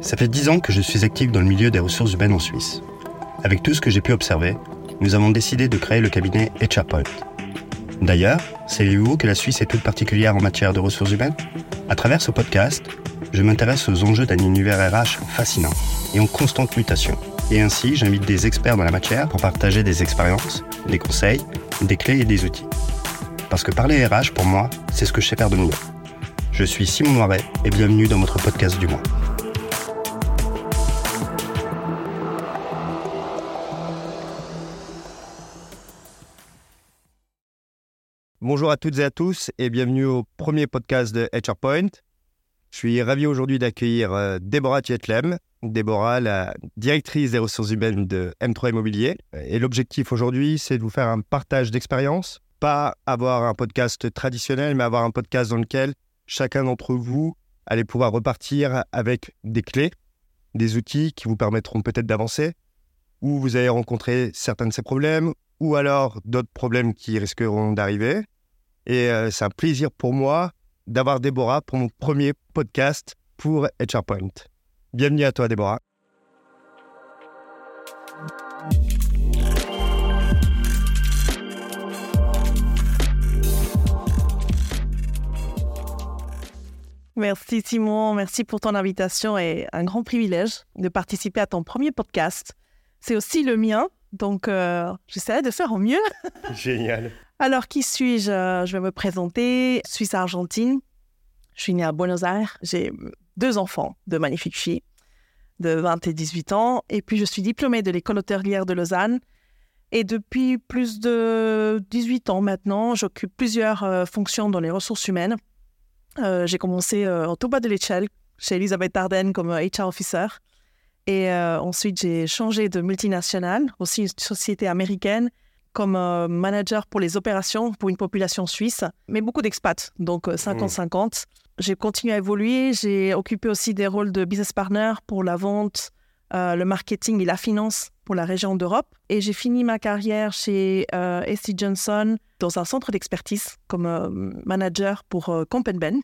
Ça fait dix ans que je suis actif dans le milieu des ressources humaines en Suisse. Avec tout ce que j'ai pu observer, nous avons décidé de créer le cabinet HRPoint. D'ailleurs, savez-vous que la Suisse est toute particulière en matière de ressources humaines? À travers ce podcast, je m'intéresse aux enjeux d'un univers RH fascinant et en constante mutation. Et ainsi, j'invite des experts dans la matière pour partager des expériences, des conseils, des clés et des outils. Parce que parler RH, pour moi, c'est ce que je sais faire de mieux. Je suis Simon Noiret et bienvenue dans votre podcast du mois. Bonjour à toutes et à tous et bienvenue au premier podcast de HRPoint. Je suis ravi aujourd'hui d'accueillir euh, Déborah Tietlem. Déborah, la directrice des ressources humaines de M3 Immobilier. Et l'objectif aujourd'hui, c'est de vous faire un partage d'expérience. Pas avoir un podcast traditionnel, mais avoir un podcast dans lequel chacun d'entre vous allez pouvoir repartir avec des clés, des outils qui vous permettront peut-être d'avancer, ou vous allez rencontrer certains de ces problèmes, ou alors d'autres problèmes qui risqueront d'arriver. Et euh, c'est un plaisir pour moi d'avoir Déborah pour mon premier podcast pour HRPoint. Bienvenue à toi, Déborah. Merci Simon, merci pour ton invitation et un grand privilège de participer à ton premier podcast. C'est aussi le mien, donc euh, j'essaierai de faire au mieux. Génial. Alors, qui suis-je? Euh, Je vais me présenter. Suisse-Argentine. Je suis née à Buenos Aires. J'ai deux enfants, de magnifiques filles, de 20 et 18 ans. Et puis, je suis diplômée de l'école hôtelière de Lausanne. Et depuis plus de 18 ans maintenant, j'occupe plusieurs euh, fonctions dans les ressources humaines. Euh, j'ai commencé en tout bas de l'échelle chez Elisabeth Arden comme HR officer. Et ensuite, j'ai changé de multinationale, aussi une société américaine comme euh, manager pour les opérations pour une population suisse, mais beaucoup d'expats, donc 50-50. Euh, mmh. J'ai continué à évoluer, j'ai occupé aussi des rôles de business partner pour la vente, euh, le marketing et la finance pour la région d'Europe. Et j'ai fini ma carrière chez euh, Johnson dans un centre d'expertise comme manager pour Compenben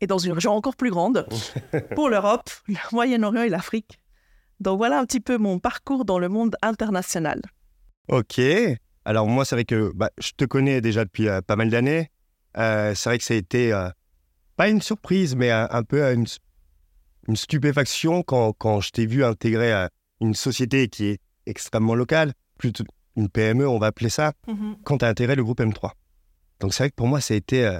et dans une région encore plus grande pour l'Europe, le Moyen-Orient et l'Afrique. Donc voilà un petit peu mon parcours dans le monde international. Ok. Alors moi, c'est vrai que bah, je te connais déjà depuis euh, pas mal d'années. Euh, c'est vrai que ça a été euh, pas une surprise, mais un, peu une, une, stupéfaction quand, quand je t'ai vu intégrer une société qui est extrêmement locale, plutôt une PME, on va appeler ça, mm-hmm. quand tu as intégré le groupe M3. Donc c'est vrai que pour moi, ça a été...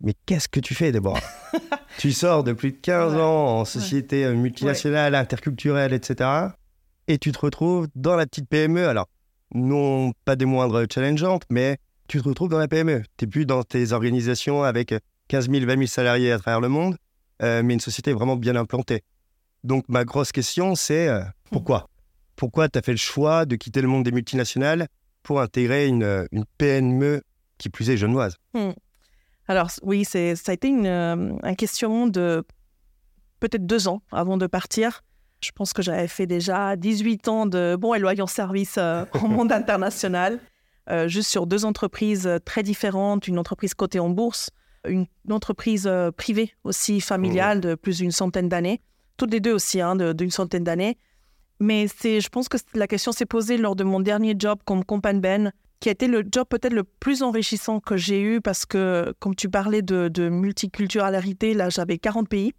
mais qu'est-ce que tu fais, Déborah? Tu sors de plus de 15 ans en société multinationale, interculturelle, etc. Et tu te retrouves dans la petite PME. Alors, non pas des moindres challengeantes, mais tu te retrouves dans la PME. Tu n'es plus dans tes organisations avec 15 000, 20 000 salariés à travers le monde, euh, mais une société vraiment bien implantée. Donc ma grosse question, c'est euh, pourquoi? Pourquoi tu as fait le choix de quitter le monde des multinationales pour intégrer une, une PME qui plus est genevoise? Hmm. Alors oui, ça a été une, euh, une question de peut-être deux ans avant de partir. Je pense que j'avais fait déjà 18 ans de bon et loyal service euh, au monde international, euh, juste sur deux entreprises euh, très différentes, une entreprise cotée en bourse, une, entreprise privée aussi familiale de plus d'une centaine d'années, toutes les deux aussi hein, d'une centaine d'années. Mais c'est, je pense que la question s'est posée lors de mon dernier job comme compagne Ben, qui a été le job peut-être le plus enrichissant que j'ai eu parce que, comme tu parlais de, de multiculturalité, là j'avais 40 pays.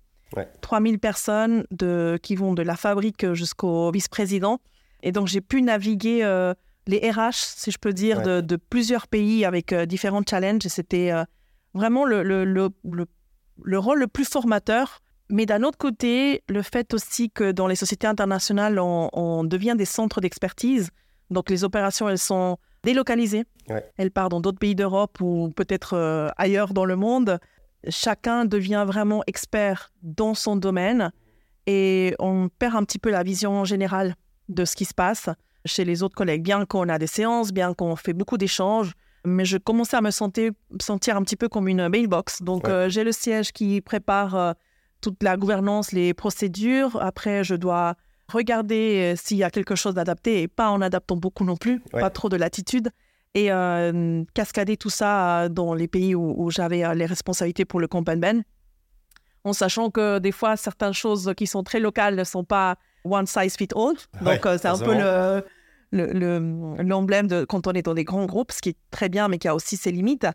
3000 personnes de, qui vont de la fabrique jusqu'au vice-président. Et donc, j'ai pu naviguer euh, les RH, si je peux dire, de, plusieurs pays avec euh, différents challenges. Et c'était euh, vraiment le, le, le, le, rôle le plus formateur. Mais d'un autre côté, le fait aussi que dans les sociétés internationales, on, devient des centres d'expertise. Donc, les opérations, elles sont délocalisées. Elles partent dans d'autres pays d'Europe ou peut-être ailleurs dans le monde chacun devient vraiment expert dans son domaine et on perd un petit peu la vision générale de ce qui se passe chez les autres collègues. Bien qu'on a des séances, bien qu'on fait beaucoup d'échanges, mais je commençais à me sentir, sentir un petit peu comme une mailbox. Donc euh, j'ai le siège qui prépare euh, toute la gouvernance, les procédures. Après, je dois regarder euh, s'il y a quelque chose d'adapté et pas en adaptant beaucoup non plus, pas trop de latitude et euh, cascader tout ça dans les pays où, j'avais euh, les responsabilités pour le Ben. en sachant que des fois, certaines choses qui sont très locales ne sont pas one size fit all. Donc, Ouais, euh, c'est un peu le, le- le- l'emblème de quand on est dans des grands groupes, ce qui est très bien, mais qui a aussi ses limites.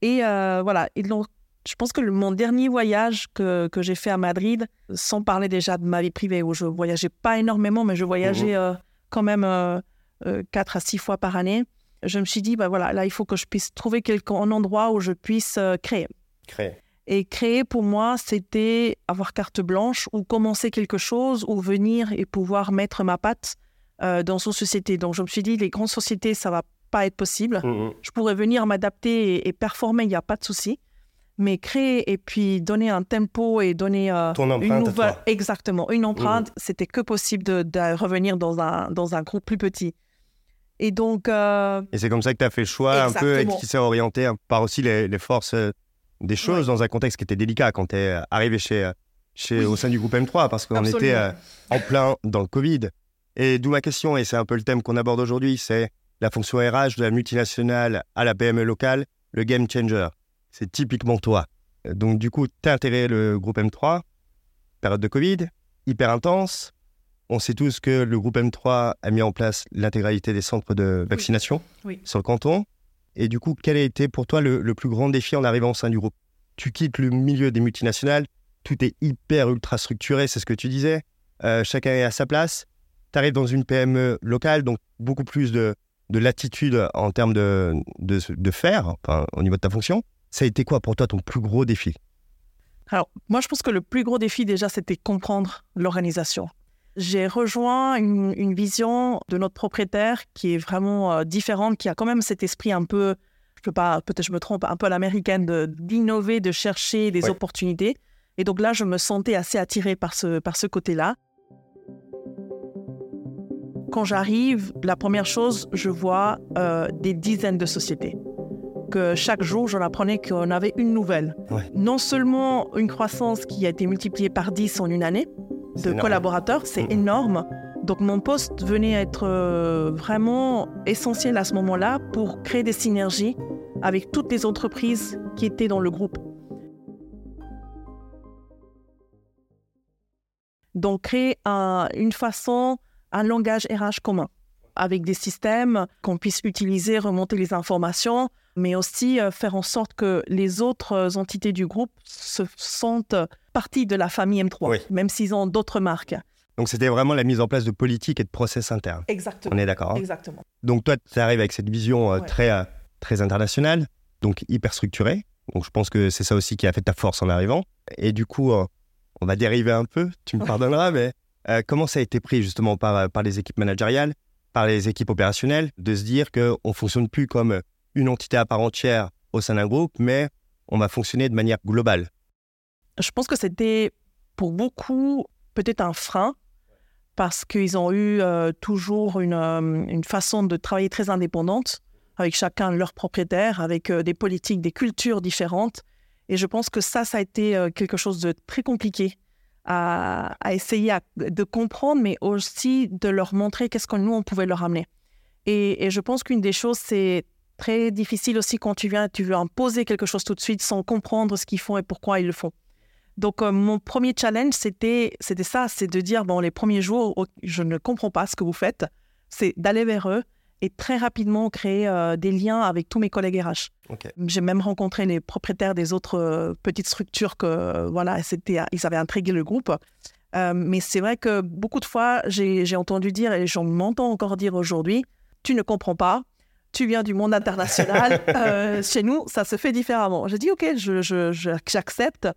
Et euh, voilà. Et donc, je pense que le- mon dernier voyage que, que j'ai fait à Madrid, sans parler déjà de ma vie privée, où je voyageais pas énormément, mais je voyageais euh, quand même euh, euh, quatre à six fois par année, je me suis dit, bah voilà, là, il faut que je puisse trouver quelque, un endroit où je puisse euh, créer. Créer. Et créer, pour moi, c'était avoir carte blanche ou commencer quelque chose ou venir et pouvoir mettre ma patte euh, dans une société. Donc, je me suis dit, les grandes sociétés, ça va pas être possible. Mhm. Je pourrais venir m'adapter et, et performer, il n'y a pas de souci. Mais créer et puis donner un tempo et donner euh, Ton une à nouvelle, toi. exactement, une empreinte, c'était que possible de, de revenir dans un, dans un groupe plus petit. Et donc, euh, Et c'est comme ça que tu as fait le choix un peu et qui s'est orienté par aussi les, les forces euh, des choses dans un contexte qui était délicat quand tu es arrivé chez, chez, Oui. au sein du groupe M3 parce qu'on était euh, en plein dans le Covid. Et d'où ma question, et c'est un peu le thème qu'on aborde aujourd'hui, c'est la fonction RH de la multinationale à la PME locale, le game changer. C'est typiquement toi. Donc du coup, tu as intégré le groupe M3, période de Covid, hyper intense. On sait tous que le groupe M3 a mis en place l'intégralité des centres de vaccination Oui. sur le canton. Et du coup, quel a été pour toi le, le plus grand défi en arrivant au sein du groupe? Tu quittes le milieu des multinationales, tout est hyper ultra structuré, c'est ce que tu disais. Euh, chacun est à sa place. Tu arrives dans une PME locale, donc beaucoup plus de, de latitude en termes de, de, de faire, enfin, au niveau de ta fonction. Ça a été quoi pour toi ton plus gros défi? Alors, moi, je pense que le plus gros défi, déjà, c'était comprendre l'organisation. J'ai rejoint une, une vision de notre propriétaire qui est vraiment euh, différente, qui a quand même cet esprit un peu, je peux pas, peut-être je me trompe, un peu à l'américaine, de- d'innover, de chercher des Ouais. opportunités. Et donc là, je me sentais assez attirée par ce, par ce côté-là. Quand j'arrive, la première chose, je vois euh, des dizaines de sociétés. Que chaque jour, j'en apprenais qu'on avait une nouvelle. Ouais. Non seulement une croissance qui a été multipliée par 10 en une année de énorme. collaborateurs, c'est énorme. Donc mon poste venait être euh, vraiment essentiel à ce moment-là pour créer des synergies avec toutes les entreprises qui étaient dans le groupe. Donc créer un- une façon, un langage RH commun avec des systèmes qu'on puisse utiliser, remonter les informations, mais aussi euh, faire en sorte que les autres euh, entités du groupe se sentent partie de la famille M3, Oui. même s'ils ont d'autres marques. Donc c'était vraiment la mise en place de politiques et de process internes. Exactement. On est d'accord. hein? Exactement. Donc toi, tu arrives avec cette vision euh, Ouais. très, euh, très internationale, donc hyper structurée. Donc je pense que c'est ça aussi qui a fait ta force en arrivant. Et du coup, euh, on va dériver un peu, tu me pardonneras, mais comment ça a été pris justement par, par les équipes managériales, par les équipes opérationnelles, de se dire qu'on ne fonctionne plus comme une entité à part entière au sein d'un groupe, mais on va fonctionner de manière globale. Je pense que c'était pour beaucoup peut-être un frein parce qu'ils ont eu euh, toujours une, euh, une façon de travailler très indépendante, avec chacun leur propriétaire, avec euh, des politiques, des cultures différentes. Et je pense que ça, ça a été quelque chose de très compliqué à, essayer de comprendre, mais aussi de leur montrer qu'est-ce que nous, on pouvait leur amener. Et, je pense qu'une des choses, c'est très difficile aussi quand tu viens, tu veux imposer quelque chose tout de suite sans comprendre ce qu'ils font et pourquoi ils le font. Donc, euh, mon premier challenge, c'était, c'était ça, c'est de dire, bon, les premiers jours, je ne comprends pas ce que vous faites, c'est d'aller vers eux et très rapidement créer euh, des liens avec tous mes collègues RH. J'ai même rencontré les propriétaires des autres euh, petites structures que, euh, voilà, c'était, ils avaient intrigué le groupe. Euh, mais c'est vrai que beaucoup de fois, j'ai, entendu dire, et j'en m'entends encore dire aujourd'hui, tu ne comprends pas, tu viens du monde international, euh, chez nous, ça se fait différemment. J'ai dit, OK, je, je- je- j'accepte.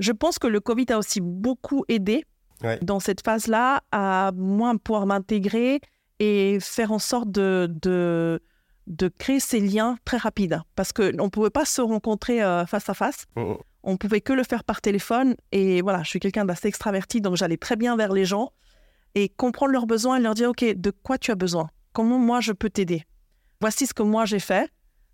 Je pense que le Covid a aussi beaucoup aidé Ouais. dans cette phase-là à moins pouvoir m'intégrer et faire en sorte de, de, de créer ces liens très rapides. Parce qu'on ne pouvait pas se rencontrer euh, face à face. Mhm. On pouvait que le faire par téléphone. Et voilà, je suis quelqu'un d'assez extraverti, donc j'allais très bien vers les gens et comprendre leurs besoins et leur dire, OK, de quoi tu as besoin? Comment moi je peux t'aider? Voici ce que moi j'ai fait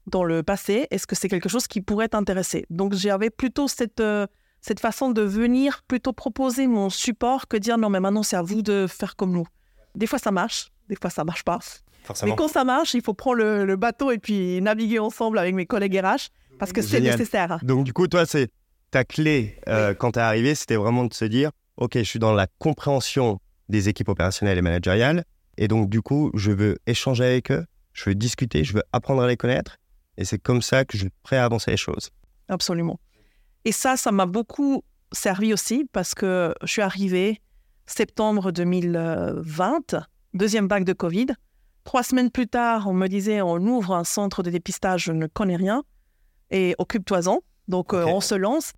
dans le passé. Est-ce que c'est quelque chose qui pourrait t'intéresser? Donc j'avais plutôt cette, euh, cette façon de venir plutôt proposer mon support que dire non mais maintenant c'est à vous de faire comme nous. Des fois ça marche, des fois ça marche pas. Forcément. Mais quand ça marche, il faut prendre le, le bateau et puis naviguer ensemble avec mes collègues RH parce que c'est nécessaire. Donc du coup, toi, c'est ta clé euh, quand tu es arrivé, c'était vraiment de se dire, OK, je suis dans la compréhension des équipes opérationnelles et managériales. Et donc, du coup, je veux échanger avec eux, je veux discuter, je veux apprendre à les connaître. Et c'est comme ça que je suis prêt à avancer les choses. Absolument. Et ça, ça m'a beaucoup servi aussi parce que je suis arrivée septembre 2020, deuxième vague de Covid. Trois semaines plus tard, on me disait on ouvre un centre de dépistage, je ne connais rien, et occupe-toi-en. Donc euh, on se lance.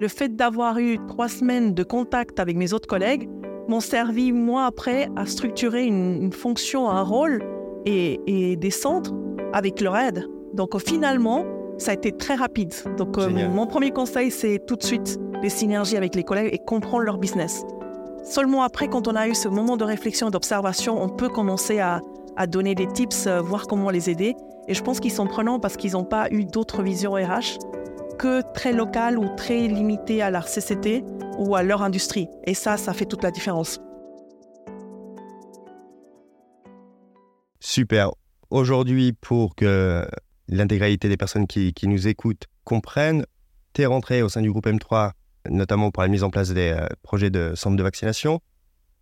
Le fait d'avoir eu trois semaines de contact avec mes autres collègues m'ont servi, moi, après, à structurer une, fonction, un rôle et, des centres avec leur aide. Donc finalement, ça a été très rapide. Donc euh, mon premier conseil, c'est tout de suite les synergies avec les collègues et comprendre leur business. Seulement après, quand on a eu ce moment de réflexion et d'observation, on peut commencer à, à donner des tips, euh, voir comment les aider. Et je pense qu'ils sont prenants parce qu'ils n'ont pas eu d'autres visions RH que très locales ou très limitées à leur CCT ou à leur industrie. Et ça, ça fait toute la différence. Super. Aujourd'hui, pour que l'intégralité des personnes qui, qui, nous écoutent comprennent, tu es rentré au sein du groupe M3, notamment pour la mise en place des euh, projets de centres de vaccination.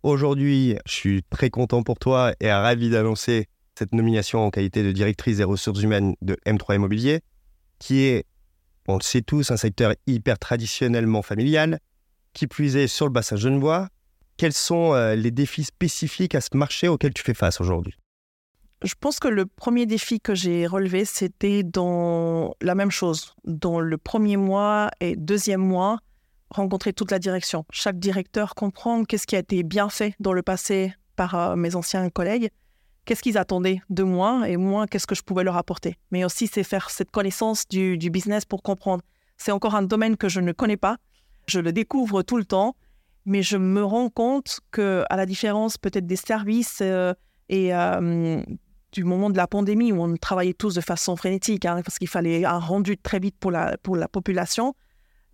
Aujourd'hui, je suis très content pour toi et ravi d'annoncer cette nomination en qualité de directrice des ressources humaines de M3 Immobilier, qui est, on le sait tous, un secteur hyper traditionnellement familial, qui plus est sur le bassin genevois. Quels sont euh, les défis spécifiques à ce marché auquel tu fais face aujourd'hui? Je pense que le premier défi que j'ai relevé, c'était dans la même chose. Dans le premier mois et deuxième mois, rencontrer toute la direction. Chaque directeur comprendre qu'est-ce qui a été bien fait dans le passé par euh, mes anciens collègues qu'est-ce qu'ils attendaient de moi et moi, qu'est-ce que je pouvais leur apporter. Mais aussi, c'est faire cette connaissance du, business pour comprendre. C'est encore un domaine que je ne connais pas. Je le découvre tout le temps, mais je me rends compte que, à la différence peut-être des services euh, et euh, du moment de la pandémie où on travaillait tous de façon frénétique, hein, parce qu'il fallait un rendu très vite pour la, pour la population,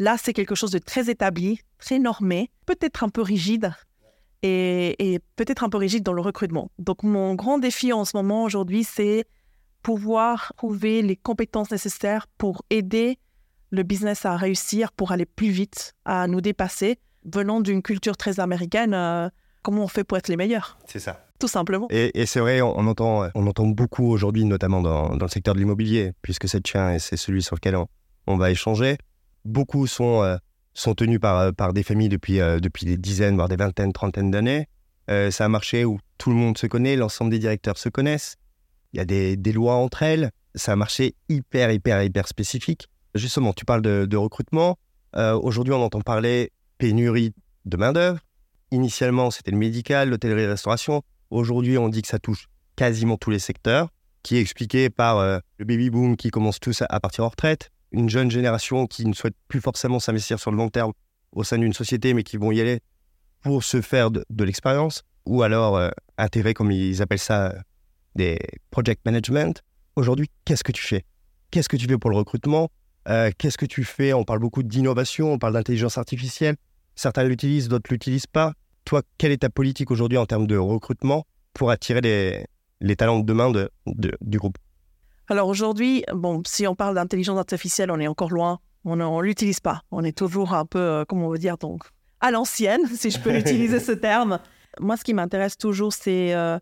là, c'est quelque chose de très établi, très normé, peut-être un peu rigide, et, peut-être un peu rigide dans le recrutement. Donc mon grand défi en ce moment aujourd'hui, c'est pouvoir trouver les compétences nécessaires pour aider le business à réussir, pour aller plus vite, à nous dépasser. Venant d'une culture très américaine, euh, comment on fait pour être les meilleurs C'est ça. Tout simplement. Et, c'est vrai, on, entend, on entend beaucoup aujourd'hui, notamment dans, le secteur de l'immobilier, puisque c'est le tien et c'est celui sur lequel on, va échanger. Beaucoup sont euh, sont tenus par, euh, par des familles depuis, euh, depuis des dizaines, voire des vingtaines, trentaines d'années. C'est un marché où tout le monde se connaît, l'ensemble des directeurs se connaissent. Il y a des, des lois entre elles. C'est un marché hyper, hyper, hyper spécifique. Justement, tu parles de, recrutement. Aujourd'hui, on entend parler pénurie de main-d'œuvre. Initialement, c'était le médical, l'hôtellerie-restauration. Aujourd'hui, on dit que ça touche quasiment tous les secteurs, qui est expliqué par le baby-boom qui commence tous à partir en retraite, une jeune génération qui ne souhaite plus forcément s'investir sur le long terme au sein d'une société, mais qui vont y aller pour se faire de, l'expérience, ou alors euh, intégrer, comme ils appellent ça, des project management. Aujourd'hui, qu'est-ce que tu fais? Qu'est-ce que tu fais pour le recrutement? Euh, Qu'est-ce que tu fais? On parle beaucoup d'innovation, on parle d'intelligence artificielle. Certains l'utilisent, d'autres l'utilisent pas. Toi, quelle est ta politique aujourd'hui en termes de recrutement pour attirer les, talents de demain de, du groupe? Alors aujourd'hui, bon, si on parle d'intelligence artificielle, on est encore loin. On ne l'utilise pas. On est toujours un peu, euh, comment on veut dire, donc à l'ancienne, si je peux utiliser ce terme. Moi, ce qui m'intéresse toujours, c'est euh,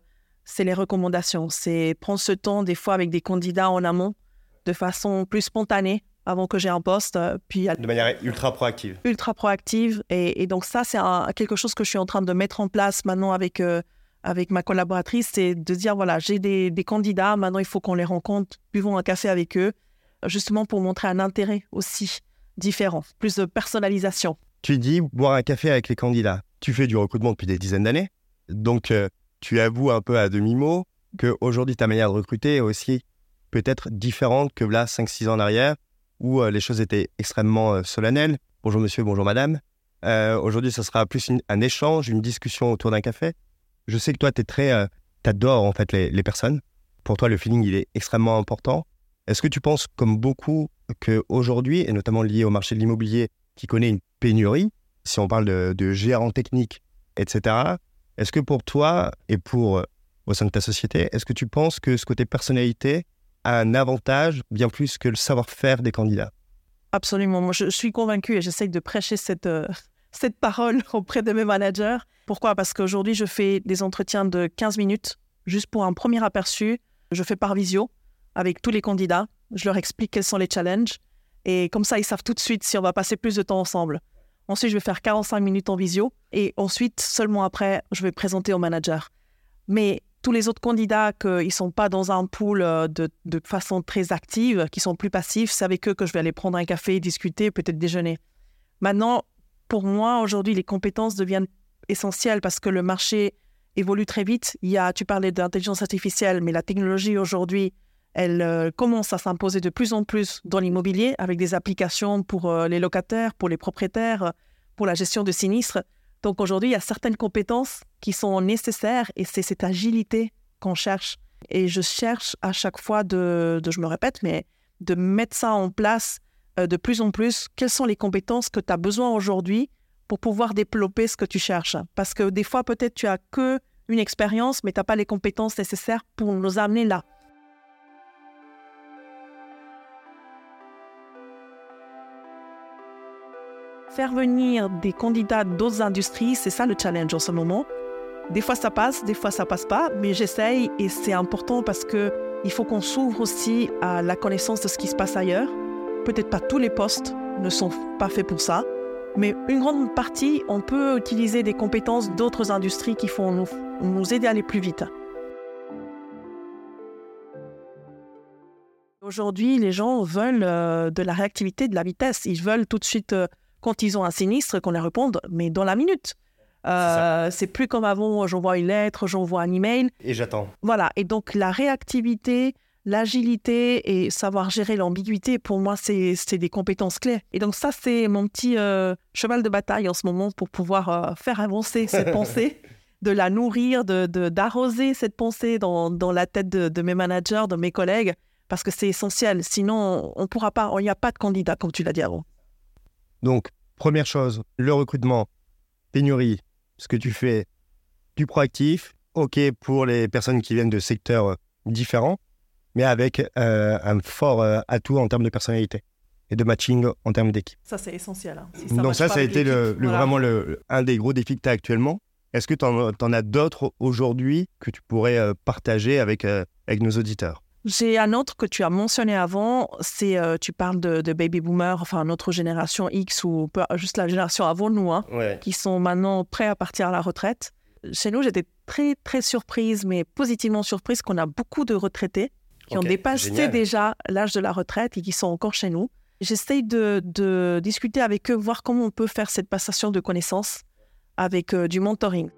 les recommandations. C'est prendre ce temps, des fois, avec des candidats en amont, de façon plus spontanée, avant que j'ai un poste. Euh, puis de manière ultra proactive. Ultra proactive. Et, donc ça, c'est quelque chose que je suis en train de mettre en place maintenant avec avec ma collaboratrice, c'est de dire voilà, j'ai des, candidats, maintenant il faut qu'on les rencontre, buvons un café avec eux, justement pour montrer un intérêt aussi différent, plus de personnalisation. Tu dis boire un café avec les candidats. Tu fais du recrutement depuis des dizaines d'années, donc euh, tu avoues un peu à demi-mot qu'aujourd'hui ta manière de recruter est aussi peut-être différente que là 5-6 ans en arrière, où euh, les choses étaient extrêmement euh, solennelles. Bonjour monsieur, bonjour madame. aujourd'hui, ce sera plus un échange, une discussion autour d'un café. Je sais que toi, tu très. Euh, adores en fait les, personnes. Pour toi, le feeling, il est extrêmement important. Est-ce que tu penses, comme beaucoup, qu'aujourd'hui, et notamment lié au marché de l'immobilier, qui connaît une pénurie, si on parle de, de gérants techniques, etc., est-ce que pour toi et pour euh, au sein de ta société, est-ce que tu penses que ce côté personnalité a un avantage bien plus que le savoir-faire des candidats? Absolument. Moi, je, suis convaincue et j'essaye de prêcher cette, euh, cette parole auprès de mes managers. Pourquoi? Parce qu'aujourd'hui, je fais des entretiens de 15 minutes, juste pour un premier aperçu. Je fais par visio avec tous les candidats. Je leur explique quels sont les challenges. Et comme ça, ils savent tout de suite si on va passer plus de temps ensemble. Ensuite, je vais faire 45 minutes en visio. Et ensuite, seulement après, je vais présenter au manager. Mais tous les autres candidats qui ne sont pas dans un pool euh, de, de, façon très active, qui sont plus passifs, c'est avec eux que je vais aller prendre un café, discuter, peut-être déjeuner. Maintenant, pour moi, aujourd'hui, les compétences deviennent essentielles parce que le marché évolue très vite. Il y a, tu parlais d'intelligence artificielle, mais la technologie aujourd'hui, elle euh, commence à s'imposer de plus en plus dans l'immobilier avec des applications pour euh, les locataires, pour les propriétaires, pour la gestion de sinistres. Donc aujourd'hui, il y a certaines compétences qui sont nécessaires et c'est cette agilité qu'on cherche. Et je cherche à chaque fois de, je me répète, mais de mettre ça en place euh, de plus en plus. Quelles sont les compétences que tu as besoin aujourd'hui pour pouvoir développer ce que tu cherches? Parce que des fois, peut-être tu as que une expérience, mais tu n'as pas les compétences nécessaires pour nous amener là. Faire venir des candidats d'autres industries, c'est ça le challenge en ce moment. Des fois ça passe, des fois ça passe pas, mais j'essaye et c'est important parce que il faut qu'on s'ouvre aussi à la connaissance de ce qui se passe ailleurs. Peut-être pas tous les postes ne sont pas faits pour ça, mais une grande partie, on peut utiliser des compétences d'autres industries qui font nous, nous aider à aller plus vite. Aujourd'hui, les gens veulent euh, de la réactivité, de la vitesse. Ils veulent tout de suite euh, quand ils ont un sinistre, qu'on les réponde, mais dans la minute. Euh, c'est plus comme avant, j'envoie une lettre, j'envoie un email. Et j'attends. Voilà. Et donc, la réactivité, l'agilité et savoir gérer l'ambiguïté, pour moi, c'est des compétences clés. Et donc, ça, c'est mon petit euh, cheval de bataille en ce moment pour pouvoir euh, faire avancer cette pensée, de la nourrir, d'arroser de, cette pensée dans, dans la tête de, de, mes managers, de mes collègues, parce que c'est essentiel. Sinon, on pourra pas, il n'y a pas de candidat, comme tu l'as dit avant. Donc, première chose, le recrutement, pénurie, ce que tu fais, du proactif, OK pour les personnes qui viennent de secteurs euh, différents, mais avec euh, un fort euh, atout en termes de personnalité et de matching en termes d'équipe. Ça, c'est essentiel. Hein. Donc ça, ça a été le, vraiment le, un des gros défis que tu as actuellement. Est-ce que tu en, as d'autres aujourd'hui que tu pourrais partager avec, avec nos auditeurs? J'ai un autre que tu as mentionné avant, c'est euh, tu parles de, baby boomers, enfin notre génération X ou juste la génération avant nous, hein, qui sont maintenant prêts à partir à la retraite. Chez nous, j'étais très très surprise, mais positivement surprise qu'on a beaucoup de retraités qui ont dépassé déjà l'âge de la retraite et qui sont encore chez nous. J'essaye de, discuter avec eux, voir comment on peut faire cette passation de connaissances avec euh, du mentoring.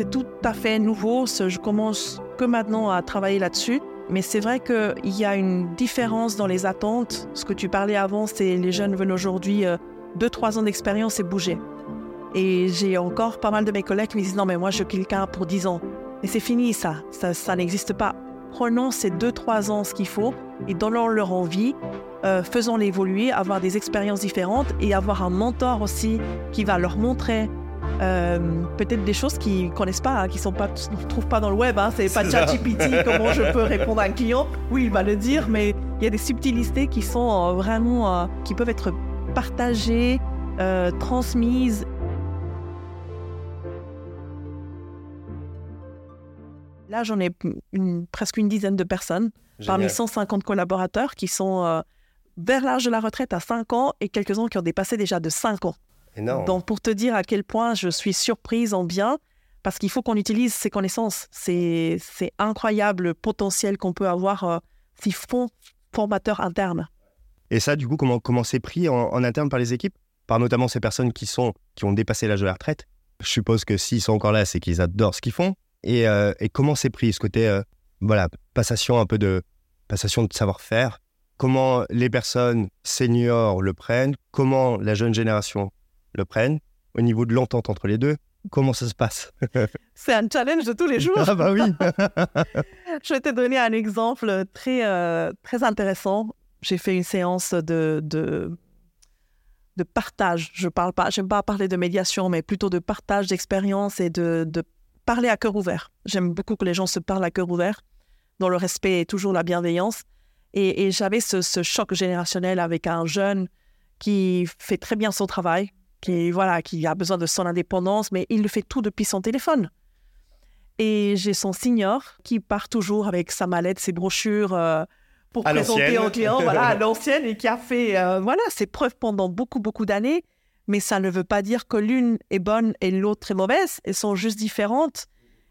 c'est tout à fait nouveau. Je commence que maintenant à travailler là-dessus. Mais c'est vrai qu'il y a une différence dans les attentes. Ce que tu parlais avant, c'est les jeunes veulent aujourd'hui 2-3 euh, ans d'expérience et bouger. Et j'ai encore pas mal de mes collègues qui me disent non, mais moi je quelqu'un pour 10 ans. Mais c'est fini ça, ça, n'existe pas. Prenons ces 2-3 ans ce qu'il faut et donnons leur envie, euh, faisons-les évoluer, avoir des expériences différentes et avoir un mentor aussi qui va leur montrer euh, peut-être des choses qu'ils ne connaissent pas, hein, qui ne trouvent pas dans le web. Hein. C'est pas ChatGPT, comment je peux répondre à un client. Oui, il va le dire, mais il y a des subtilités qui sont euh, vraiment, euh, qui peuvent être partagées, transmises. Là, j'en ai presque une dizaine de personnes parmi 150 collaborateurs qui sont vers l'âge de la retraite à 5 ans et quelques-uns qui ont dépassé déjà de 5 ans. Donc, pour te dire à quel point je suis surprise en bien, parce qu'il faut qu'on utilise ces connaissances. C'est incroyable le potentiel qu'on peut avoir euh, si font formateur interne. Et ça, du coup, comment comment c'est pris en, interne par les équipes? Par notamment ces personnes qui, sont, qui ont dépassé l'âge de la retraite. Je suppose que s'ils sont encore là, c'est qu'ils adorent ce qu'ils font. Et, euh, et comment c'est pris ce côté, euh, voilà, passation un peu de passation de savoir-faire? Comment les personnes seniors le prennent? Comment la jeune génération le prennent au niveau de l'entente entre les deux Comment ça se passe? C'est un challenge de tous les jours. Ah bah oui. Je vais te donner un exemple très, euh, très intéressant. J'ai fait une séance de, de, de partage. Je parle pas, j'aime pas parler de médiation, mais plutôt de partage d'expérience et de, de parler à cœur ouvert. J'aime beaucoup que les gens se parlent à cœur ouvert, dans le respect et toujours la bienveillance. Et, et j'avais ce, ce, choc générationnel avec un jeune qui fait très bien son travail, qui voilà, qui a besoin de son indépendance, mais il le fait tout depuis son téléphone. Et j'ai son senior qui part toujours avec sa mallette, ses brochures euh, pour à présenter aux clients, voilà, à l'ancienne, et qui a fait euh, voilà ses preuves pendant beaucoup beaucoup d'années. Mais ça ne veut pas dire que l'une est bonne et l'autre est mauvaise. Elles sont juste différentes.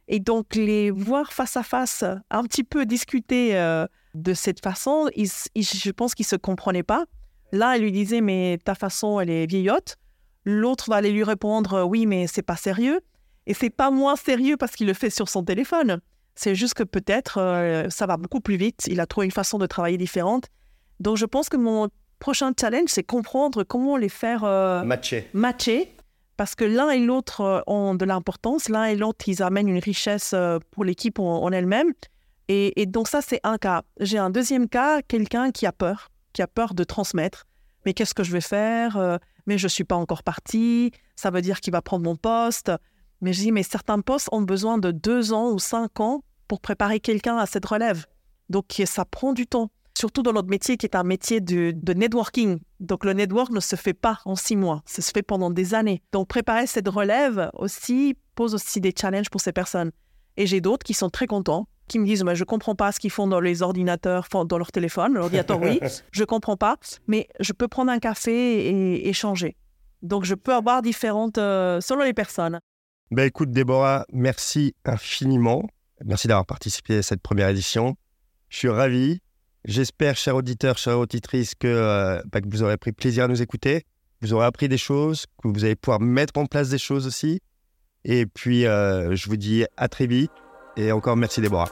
Et donc les voir face à face, un petit peu discuter euh, de cette façon, je pense qu'ils se comprenaient pas. L'un lui disait mais ta façon elle est vieillotte. L'autre va aller lui répondre oui mais c'est pas sérieux. Et c'est pas moins sérieux parce qu'il le fait sur son téléphone. C'est juste que peut-être euh, ça va beaucoup plus vite. Il a trouvé une façon de travailler différente. Donc je pense que mon prochain challenge, c'est comprendre comment les faire euh, matcher. matcher. Parce que l'un et l'autre euh, ont de l'importance. L'un et l'autre, ils amènent une richesse euh, pour l'équipe en, en elle-même. Et, et, donc ça, c'est un cas. J'ai un deuxième cas, quelqu'un qui a peur, qui a peur de transmettre. Mais qu'est-ce que je vais faire Mais je ne suis pas encore parti. Ça veut dire qu'il va prendre mon poste. Mais je dis, mais certains postes ont besoin de deux ans ou cinq ans pour préparer quelqu'un à cette relève. Donc, ça prend du temps. Surtout dans notre métier qui est un métier de, de, networking. Donc, le network ne se fait pas en six mois. Ça se fait pendant des années. Donc, préparer cette relève aussi pose aussi des challenges pour ces personnes. Et j'ai d'autres qui sont très contents, qui me disent Je ne comprends pas ce qu'ils font dans les ordinateurs, dans leur téléphone. L'ordinateur, oui, je ne comprends pas. Mais je peux prendre un café et échanger. Donc, je peux avoir différentes. Euh, selon les personnes. Ben écoute, Déborah, merci infiniment. Merci d'avoir participé à cette première édition. Je suis ravi. J'espère, chers auditeurs, chères auditrices, que, euh, bah, que, vous aurez pris plaisir à nous écouter. Vous aurez appris des choses, que vous allez pouvoir mettre en place des choses aussi. Et puis, euh, je vous dis à très vite. Et encore merci, Déborah.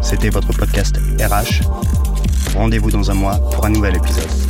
C'était votre podcast RH. Rendez-vous dans un mois pour un nouvel épisode.